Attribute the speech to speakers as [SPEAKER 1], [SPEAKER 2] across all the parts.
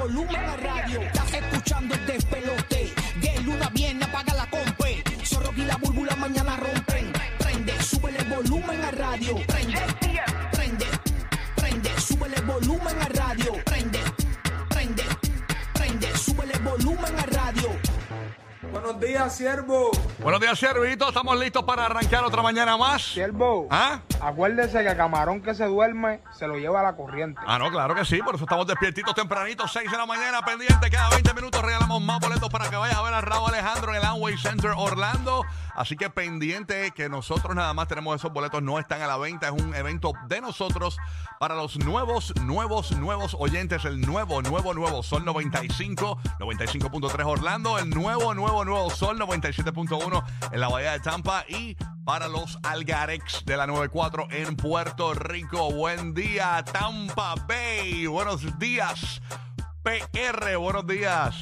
[SPEAKER 1] volumen a radio. Estás escuchando el
[SPEAKER 2] Buenos días, siervo.
[SPEAKER 3] Buenos días, Servito. Estamos listos para arrancar otra mañana más.
[SPEAKER 2] Siervo.
[SPEAKER 3] ¿Ah?
[SPEAKER 2] Acuérdese que camarón que se duerme se lo lleva a la corriente.
[SPEAKER 3] Ah, no, claro que sí. Por eso estamos despiertitos tempranitos, 6 de la mañana, pendiente. Cada 20 minutos regalamos más boletos para que vayas a ver a Raúl Alejandro en el Amway Center Orlando. Así que pendiente que nosotros nada más tenemos esos boletos, no están a la venta. Es un evento de nosotros para los nuevos, nuevos, nuevos oyentes. El nuevo, nuevo, nuevo Sol 95, 95.3 Orlando. El nuevo, nuevo, nuevo Sol 97.1 en la Bahía de Tampa. Y para los Algarex de la 94 en Puerto Rico. Buen día, Tampa Bay. Buenos días, PR. Buenos días.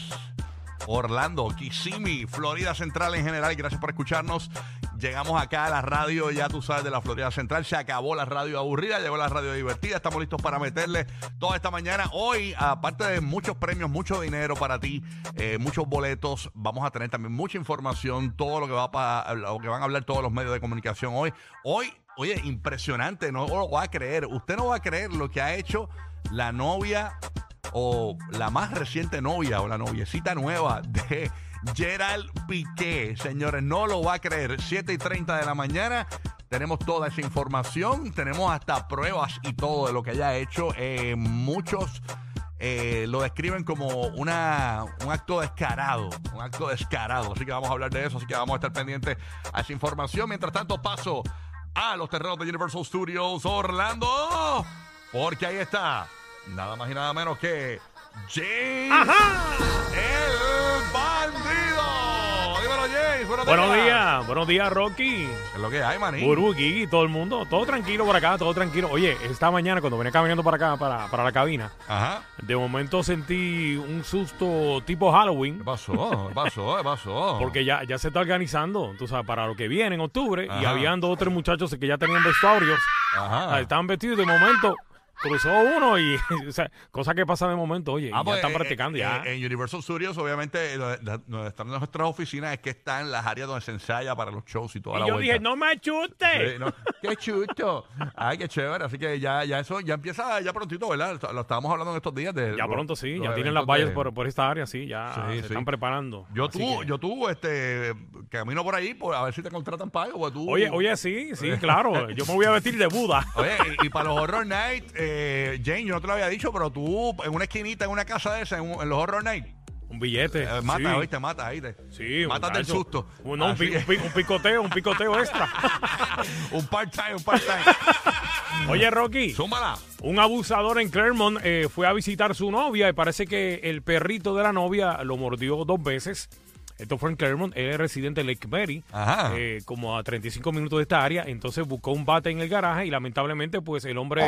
[SPEAKER 3] Orlando, Kissimmee, Florida Central en general. Gracias por escucharnos. Llegamos acá a la radio, ya tú sabes, de la Florida Central. Se acabó la radio aburrida, llegó la radio divertida. Estamos listos para meterle toda esta mañana. Hoy, aparte de muchos premios, mucho dinero para ti, eh, muchos boletos, vamos a tener también mucha información, todo lo que, va lo que van a hablar todos los medios de comunicación hoy. Hoy, oye, impresionante, no lo va a creer. Usted no va a creer lo que ha hecho la novia o la más reciente novia o la noviecita nueva de Gerald Piqué. Señores, no lo va a creer. 7 y 30 de la mañana. Tenemos toda esa información. Tenemos hasta pruebas y todo de lo que haya hecho. Eh, muchos eh, lo describen como una, un acto descarado. Un acto descarado. Así que vamos a hablar de eso. Así que vamos a estar pendientes a esa información. Mientras tanto, paso a los terrenos de Universal Studios Orlando. Porque ahí está nada más y nada menos que James el Buenos,
[SPEAKER 4] Buenos días, buenos días, Rocky.
[SPEAKER 3] ¿Qué es lo que hay, maní?
[SPEAKER 4] Buru, Gigi, todo el mundo, todo tranquilo por acá, todo tranquilo. Oye, esta mañana cuando venía caminando para acá, para, para la cabina,
[SPEAKER 3] Ajá.
[SPEAKER 4] de momento sentí un susto tipo Halloween,
[SPEAKER 3] ¿Qué pasó? ¿Qué pasó? ¿Qué pasó?
[SPEAKER 4] porque ya, ya se está organizando, tú sabes, para lo que viene en octubre, y habían dos o tres muchachos que ya tenían vestuarios,
[SPEAKER 3] Ajá.
[SPEAKER 4] ah, estaban vestidos de momento cruzó uno y, o sea, cosa que pasa de momento, oye,
[SPEAKER 3] Ah,
[SPEAKER 4] ya
[SPEAKER 3] pues,
[SPEAKER 4] están
[SPEAKER 3] eh,
[SPEAKER 4] practicando
[SPEAKER 3] eh,
[SPEAKER 4] ya.
[SPEAKER 3] En Universal Studios, obviamente, eh, donde están nuestras oficinas, es que están las áreas donde se ensaya para los shows y toda
[SPEAKER 4] y
[SPEAKER 3] la
[SPEAKER 4] yo
[SPEAKER 3] vuelta.
[SPEAKER 4] dije, no me achute.
[SPEAKER 3] Sí, no. Qué chuto. Ay, qué chévere. Así que ya, ya eso ya empieza ya prontito, ¿verdad? Lo estábamos hablando en estos días de.
[SPEAKER 4] Ya pronto sí, ya tienen las vallas
[SPEAKER 3] de-
[SPEAKER 4] por, por esta área, sí, ya
[SPEAKER 3] Sí,
[SPEAKER 4] se
[SPEAKER 3] sí.
[SPEAKER 4] están preparando.
[SPEAKER 3] Yo tú,
[SPEAKER 4] que-
[SPEAKER 3] yo tú, este, camino por ahí, pues, a ver si te contratan pago, pues tú.
[SPEAKER 4] Oye, oye, sí, sí, claro. Yo me voy a vestir de Buda.
[SPEAKER 3] Oye, y, y para los Horror Night, eh, Jane, yo no te lo había dicho, pero tú en una esquinita, en una casa de esa, en, un- en los Horror Night,
[SPEAKER 4] Un billete.
[SPEAKER 3] eh, mata,
[SPEAKER 4] sí.
[SPEAKER 3] oíste, mata, ahí te.
[SPEAKER 4] Sí,
[SPEAKER 3] del
[SPEAKER 4] muchacho.
[SPEAKER 3] susto.
[SPEAKER 4] Un, no, un,
[SPEAKER 3] Así
[SPEAKER 4] pi-
[SPEAKER 3] que-
[SPEAKER 4] un pi- un picoteo, un picoteo extra.
[SPEAKER 3] un part-time, un part-time.
[SPEAKER 4] Oye, Rocky,
[SPEAKER 3] Súmala.
[SPEAKER 4] un abusador en Claremont eh, fue a visitar su novia y parece que el perrito de la novia lo mordió dos veces. Esto fue en Claremont, él es residente de Lake Mary,
[SPEAKER 3] Ajá.
[SPEAKER 4] eh, como a 35 minutos de esta área. Entonces buscó un bate en el garaje y lamentablemente pues el hombre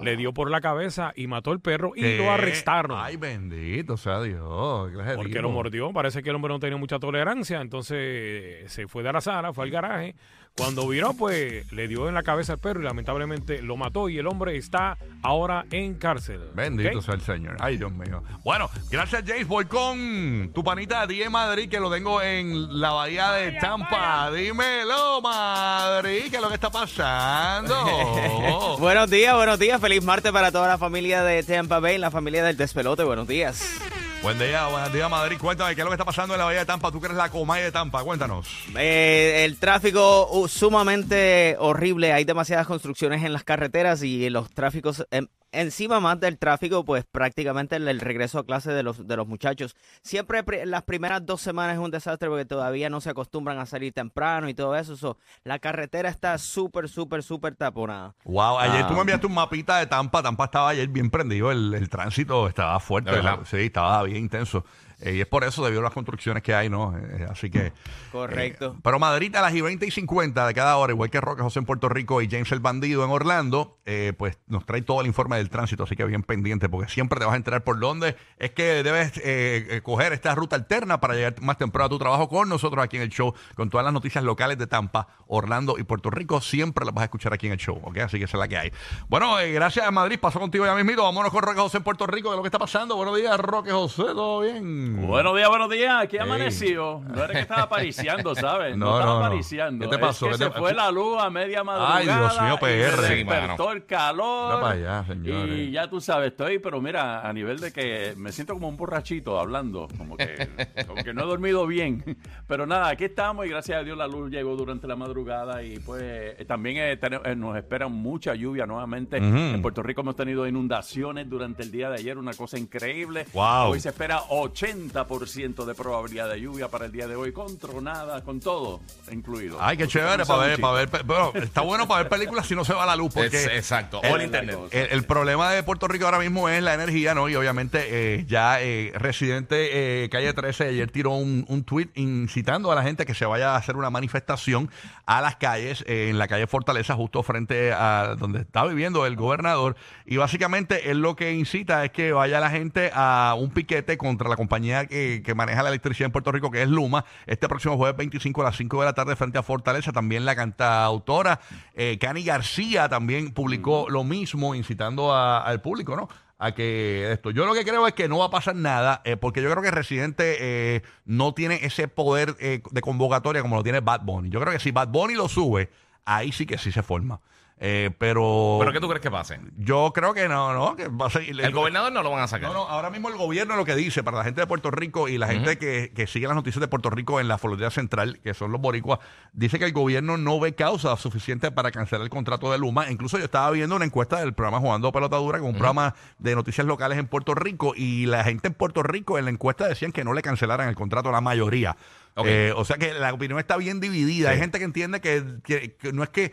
[SPEAKER 4] le dio por la cabeza y mató al perro y
[SPEAKER 3] ¿Qué?
[SPEAKER 4] lo arrestaron.
[SPEAKER 3] Ay, bendito sea Dios.
[SPEAKER 4] Porque lo mordió, parece que el hombre no tenía mucha tolerancia, entonces se fue de la sala, fue al garaje. Cuando viró, pues le dio en la cabeza al perro y lamentablemente lo mató y el hombre está ahora en cárcel.
[SPEAKER 3] Bendito
[SPEAKER 4] ¿Ok?
[SPEAKER 3] sea el Señor. Ay, Dios mío. Bueno, gracias, James. Voy con tu panita Die Madrid, que lo tengo en la bahía de Tampa. Dímelo, Madrid, ¿qué es lo que está pasando?
[SPEAKER 5] Buenos días, buenos días. Feliz martes para toda la familia de Tampa Bay, la familia del despelote. Buenos días.
[SPEAKER 3] Buen día, buenos días, Madrid. Cuéntame, ¿qué es lo que está pasando en la bahía de Tampa? Tú que eres la comay de Tampa, cuéntanos.
[SPEAKER 5] Eh, el tráfico uh, sumamente horrible. Hay demasiadas construcciones en las carreteras y los tráficos. em, encima más del tráfico, pues prácticamente el, el regreso a clase de los, de los muchachos. Siempre las primeras dos semanas es un desastre porque todavía no se acostumbran a salir temprano y todo eso. So, la carretera está súper, súper, súper taponada.
[SPEAKER 3] Wow, ayer
[SPEAKER 5] Ah.
[SPEAKER 3] tú me enviaste un mapita de Tampa. Tampa estaba ayer bien prendido, el, el tránsito estaba fuerte. Sí, estaba bien intenso. Eh, y es por eso, debido a las construcciones que hay, ¿no? Eh, así que.
[SPEAKER 5] Correcto.
[SPEAKER 3] eh, pero Madrid a las y 20 y 50 de cada hora, igual que Roque José en Puerto Rico y James el Bandido en Orlando, eh, pues nos trae todo el informe del tránsito, así que bien pendiente, porque siempre te vas a enterar por dónde es que debes eh, eh, coger esta ruta alterna para llegar más temprano a tu trabajo con nosotros aquí en el show, con todas las noticias locales de Tampa, Orlando y Puerto Rico, siempre las vas a escuchar aquí en el show, ¿ok? Así que esa es la que hay. Bueno, eh, gracias a Madrid, pasó contigo ya mismito, vámonos con Roque José en Puerto Rico, de lo que está pasando. Buenos días, Roque José, ¿todo bien?
[SPEAKER 6] Buenos días, buenos días. Aquí amaneció. No era que estaba apariciando, ¿sabes?
[SPEAKER 3] No,
[SPEAKER 6] No, estaba
[SPEAKER 3] no,
[SPEAKER 6] apariciando.
[SPEAKER 3] ¿Qué te pasó?
[SPEAKER 6] Es que
[SPEAKER 3] ¿Qué
[SPEAKER 6] se fue la luz a media madrugada.
[SPEAKER 3] Ay, Dios mío, PR.
[SPEAKER 6] se
[SPEAKER 3] Sí,
[SPEAKER 6] despertó el calor.
[SPEAKER 3] Para allá, señores.
[SPEAKER 6] Y ya tú sabes, estoy, pero mira, a nivel de que me siento como un borrachito hablando. Como que, como que no he dormido bien. Pero nada, aquí estamos y gracias a Dios la luz llegó durante la madrugada y pues eh, también eh, eh, nos esperan mucha lluvia nuevamente. En Puerto Rico hemos tenido inundaciones durante el día de ayer, una cosa increíble.
[SPEAKER 3] Wow.
[SPEAKER 6] Hoy se espera 80% de probabilidad de lluvia para el día de hoy, con tronadas, con todo incluido.
[SPEAKER 3] Ay, qué chévere para ver, para ver, bueno, está bueno para ver películas si no se va la luz, porque
[SPEAKER 7] Es- exacto,
[SPEAKER 3] el,
[SPEAKER 7] o el internet.
[SPEAKER 3] el- el problema de Puerto Rico ahora mismo es la energía, ¿no? Y obviamente eh, ya eh, Residente eh, Calle 13 ayer tiró un, un tweet incitando a la gente que se vaya a hacer una manifestación a las calles, eh, en la calle Fortaleza, justo frente a donde está viviendo el gobernador. Y básicamente él lo que incita es que vaya la gente a un piquete contra la compañía que, que maneja la electricidad en Puerto Rico, que es Luma, este próximo jueves 25 a las 5 de la tarde frente a Fortaleza. También la cantautora eh, Cani García también publicó lo mismo, incitando a- al público, ¿no? A que esto. Yo lo que creo es que no va a pasar nada, eh, porque yo creo que Residente eh, no tiene ese poder eh, de convocatoria como lo tiene Bad Bunny. Yo creo que si Bad Bunny lo sube, ahí sí que sí se forma. Eh, pero.
[SPEAKER 7] ¿Pero qué tú crees que pase?
[SPEAKER 3] Yo creo que no, no, que va a seguir.
[SPEAKER 7] El gobernador no lo van a sacar.
[SPEAKER 3] No, no, ahora mismo el gobierno lo que dice para la gente de Puerto Rico y la gente que, que sigue las noticias de Puerto Rico en la Florida Central, que son los boricuas, dice que el gobierno no ve causa suficiente para cancelar el contrato de Luma. Incluso yo estaba viendo una encuesta del programa Jugando Pelota Dura, que es un programa de noticias locales en Puerto Rico, y la gente en Puerto Rico en la encuesta decían que no le cancelaran el contrato, la mayoría.
[SPEAKER 7] Ok.
[SPEAKER 3] Eh, o sea que la opinión está bien dividida. Hay gente que entiende que, que- que no es que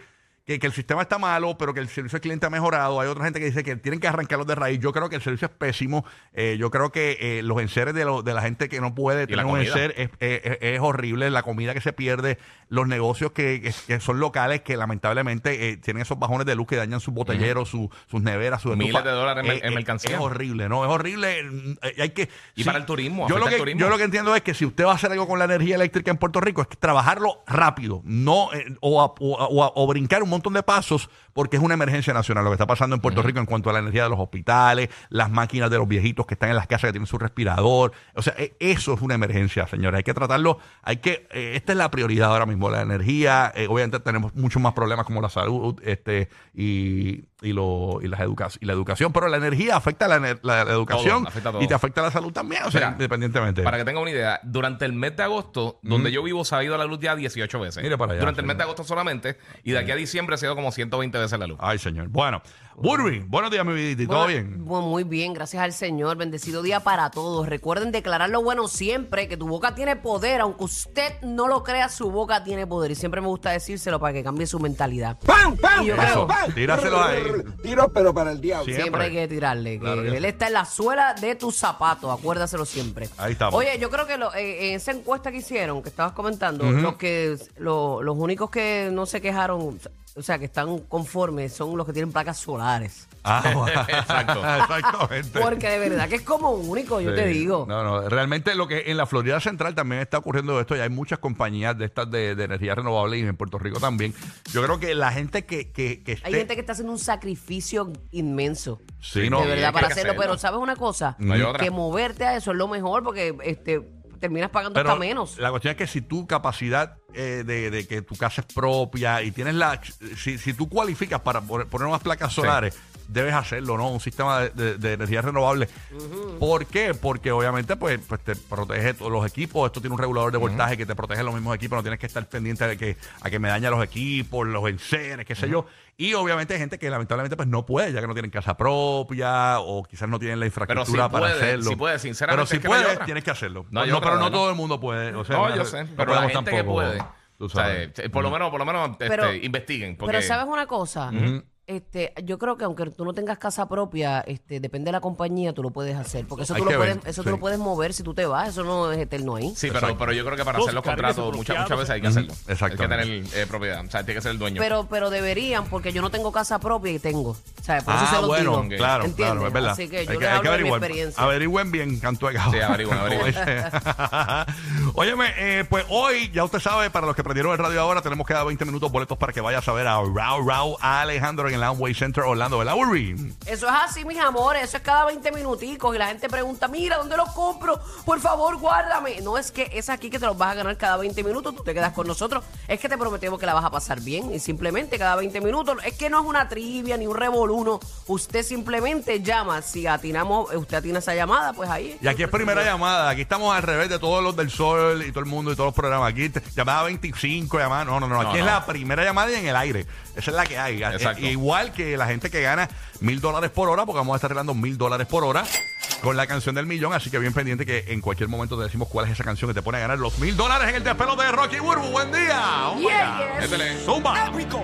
[SPEAKER 3] que, que el sistema está malo, pero que el servicio al cliente ha mejorado. Hay otra gente que dice que tienen que arrancarlos de raíz. Yo creo que el servicio es pésimo. Eh, yo creo que eh, los enseres de, lo- de la gente que no puede tener un enser es, es- es- es horrible. La comida que se pierde, los negocios que, que- que son locales que lamentablemente eh, tienen esos bajones de luz que dañan sus botelleros, su- sus neveras, sus
[SPEAKER 7] Miles de dólares en en mercancía.
[SPEAKER 3] Es horrible, ¿no? Es horrible. Hay que,
[SPEAKER 7] Y para el turismo,
[SPEAKER 3] Yo lo, que,
[SPEAKER 7] turismo.
[SPEAKER 3] yo lo que entiendo es que si usted va a hacer algo con la energía eléctrica en Puerto Rico, es trabajarlo rápido, no o, a- o a- o a- o brincar un montón de pasos, porque es una emergencia nacional lo que está pasando en Puerto Rico en cuanto a la energía de los hospitales, las máquinas de los viejitos que están en las casas que tienen su respirador. O sea, e- eso es una emergencia, señores. Hay que tratarlo, hay que, eh, esta es la prioridad ahora mismo, la energía. eh, obviamente tenemos muchos más problemas como la salud este y, y, lo, y, las educa- y la educación, pero la energía afecta la, ener- la- la educación
[SPEAKER 7] afecta
[SPEAKER 3] y te afecta la salud también, o sea,
[SPEAKER 7] Mira,
[SPEAKER 3] independientemente.
[SPEAKER 7] Para que tenga una idea, durante el mes de agosto, donde yo vivo, se ha ido la luz ya 18 veces.
[SPEAKER 3] Mire para allá,
[SPEAKER 7] Durante el mes de agosto solamente. Y de aquí a diciembre ha ido como 120 veces la luz.
[SPEAKER 3] Ay, señor. Bueno, Burby, buenos días, mi vidita. ¿y ¿Todo
[SPEAKER 8] Bueno,
[SPEAKER 3] bien?
[SPEAKER 8] bueno, muy bien, gracias al Señor. Bendecido día para todos. Recuerden declarar lo bueno siempre, que tu boca tiene poder. Aunque usted no lo crea, su boca tiene poder. Y siempre me gusta decírselo para que cambie su mentalidad.
[SPEAKER 2] ¡Pam, pam!
[SPEAKER 8] Y yo
[SPEAKER 3] Eso,
[SPEAKER 8] creo-
[SPEAKER 3] tíraselo ahí.
[SPEAKER 2] Tiro, pero para el diablo.
[SPEAKER 3] Siempre.
[SPEAKER 8] Siempre hay que tirarle. Que
[SPEAKER 3] Claro que
[SPEAKER 8] él
[SPEAKER 3] sí.
[SPEAKER 8] está en la suela de tus zapatos. Acuérdaselo siempre.
[SPEAKER 3] Ahí estamos.
[SPEAKER 8] Oye, yo creo que lo- eh, en esa encuesta que hicieron, que estabas comentando, los que lo- los únicos que no se quejaron, o sea, que están conformes, son los que tienen placas solares.
[SPEAKER 3] Ah.
[SPEAKER 7] Exacto.
[SPEAKER 3] Exactamente.
[SPEAKER 8] Porque de verdad que es como único, yo
[SPEAKER 3] Sí.
[SPEAKER 8] te digo.
[SPEAKER 3] No, no, realmente lo que en la Florida Central también está ocurriendo esto y hay muchas compañías de estas de, de energía renovable y en Puerto Rico también. Yo creo que la gente que, que, que esté...
[SPEAKER 8] Hay gente que está haciendo un sacrificio inmenso.
[SPEAKER 3] Sí, no,
[SPEAKER 8] de verdad,
[SPEAKER 7] hay
[SPEAKER 8] para
[SPEAKER 7] que
[SPEAKER 8] hacerlo.
[SPEAKER 7] hacerlo.
[SPEAKER 8] Pero ¿sabes una cosa?
[SPEAKER 7] No hay otra.
[SPEAKER 8] Que moverte a eso es lo mejor porque este terminas pagando
[SPEAKER 3] Pero
[SPEAKER 8] hasta menos.
[SPEAKER 3] la cuestión es que si tu capacidad eh, de, de que tu casa es propia y tienes la... Si, si tú cualificas para poner, poner unas placas solares, debes hacerlo, ¿no? Un sistema de, de- de energía renovable. ¿Por qué? Porque obviamente pues, pues te protege todos los equipos. Esto tiene un regulador de voltaje que te protege los mismos equipos. No tienes que estar pendiente de que a que me daña los equipos, los enseres, qué sé yo. Y obviamente hay gente que lamentablemente pues no puede, ya que no tienen casa propia o quizás no tienen la infraestructura
[SPEAKER 7] si
[SPEAKER 3] para
[SPEAKER 7] puede,
[SPEAKER 3] hacerlo.
[SPEAKER 7] si puede, sinceramente,
[SPEAKER 3] Pero si
[SPEAKER 7] es que
[SPEAKER 3] puedes, tienes que hacerlo.
[SPEAKER 7] No
[SPEAKER 3] pero no todo el mundo puede. O sea,
[SPEAKER 7] No, yo sé.
[SPEAKER 3] no
[SPEAKER 7] Pero la gente que puede.
[SPEAKER 3] tú
[SPEAKER 7] o sea,
[SPEAKER 3] sabes.
[SPEAKER 7] eh, por lo menos, por lo menos este,
[SPEAKER 8] Pero-
[SPEAKER 7] investiguen. Porque,
[SPEAKER 8] Pero ¿sabes una cosa? Este, yo creo que aunque tú no tengas casa propia, este, depende de la compañía, tú lo puedes hacer. Porque eso,
[SPEAKER 3] Hay
[SPEAKER 8] tú lo,
[SPEAKER 3] que ver,
[SPEAKER 8] puedes, eso
[SPEAKER 3] sí.
[SPEAKER 8] tú lo puedes mover si tú te vas, eso no es eterno ahí.
[SPEAKER 7] Sí, pero, pero yo creo que para hacer los contratos muchas, muchas veces hay que hacerlo.
[SPEAKER 3] Exactamente.
[SPEAKER 7] Hay que tener eh, propiedad. O sea, tiene que ser el dueño.
[SPEAKER 8] Pero, pero deberían, porque yo no tengo casa propia y tengo. O sea, por eso
[SPEAKER 3] Ah,
[SPEAKER 8] se los
[SPEAKER 3] bueno,
[SPEAKER 8] digo.
[SPEAKER 3] claro,
[SPEAKER 8] ¿Entiendes?
[SPEAKER 3] claro, es verdad.
[SPEAKER 8] Así que
[SPEAKER 3] Hay
[SPEAKER 8] yo
[SPEAKER 3] que,
[SPEAKER 8] les
[SPEAKER 3] hay
[SPEAKER 8] hablo
[SPEAKER 3] que
[SPEAKER 8] de mi
[SPEAKER 3] averiguar.
[SPEAKER 8] experiencia.
[SPEAKER 3] Averigüen bien, canto de cabo.
[SPEAKER 7] Sí, averigüen, averigüen.
[SPEAKER 3] Óyeme, eh, pues hoy, ya usted sabe, para los que prendieron el radio ahora, tenemos cada 20 minutos boletos para que vayas a ver a Rao Rao a Alejandro en el Amway Center Orlando, ¿verdad, Urri?
[SPEAKER 8] Eso es así, mis amores. Eso es cada 20 minuticos. Y la gente pregunta, mira, ¿dónde los compro? Por favor, guárdame. No es que es aquí que te los vas a ganar cada 20 minutos. Tú te quedas con nosotros. Es que te prometemos que la vas a pasar bien. Y simplemente cada 20 minutos. Es que no es una trivia ni un revoluno. Usted simplemente llama. Si atinamos, usted atina esa llamada, pues ahí.
[SPEAKER 3] Y aquí es primera llamada. Aquí estamos al revés de todos los del Sol y todo el mundo y todos los programas. Aquí te- llamada 25, llamada. No, no, no. Aquí
[SPEAKER 7] No,
[SPEAKER 3] es
[SPEAKER 7] no.
[SPEAKER 3] la primera llamada y en el aire. Esa es la que hay.
[SPEAKER 7] Exacto.
[SPEAKER 3] Eh, igual que la gente que gana mil dólares por hora, porque vamos a estar arreglando mil dólares por hora con la canción del millón. Así que bien pendiente que en cualquier momento te decimos cuál es esa canción que te pone a ganar los mil dólares en el despelo de Rocky Burbu. Buen día. Oh, my
[SPEAKER 8] Yeah,
[SPEAKER 3] God.
[SPEAKER 8] yes.
[SPEAKER 7] Métele.
[SPEAKER 3] Zumba.
[SPEAKER 1] Épico.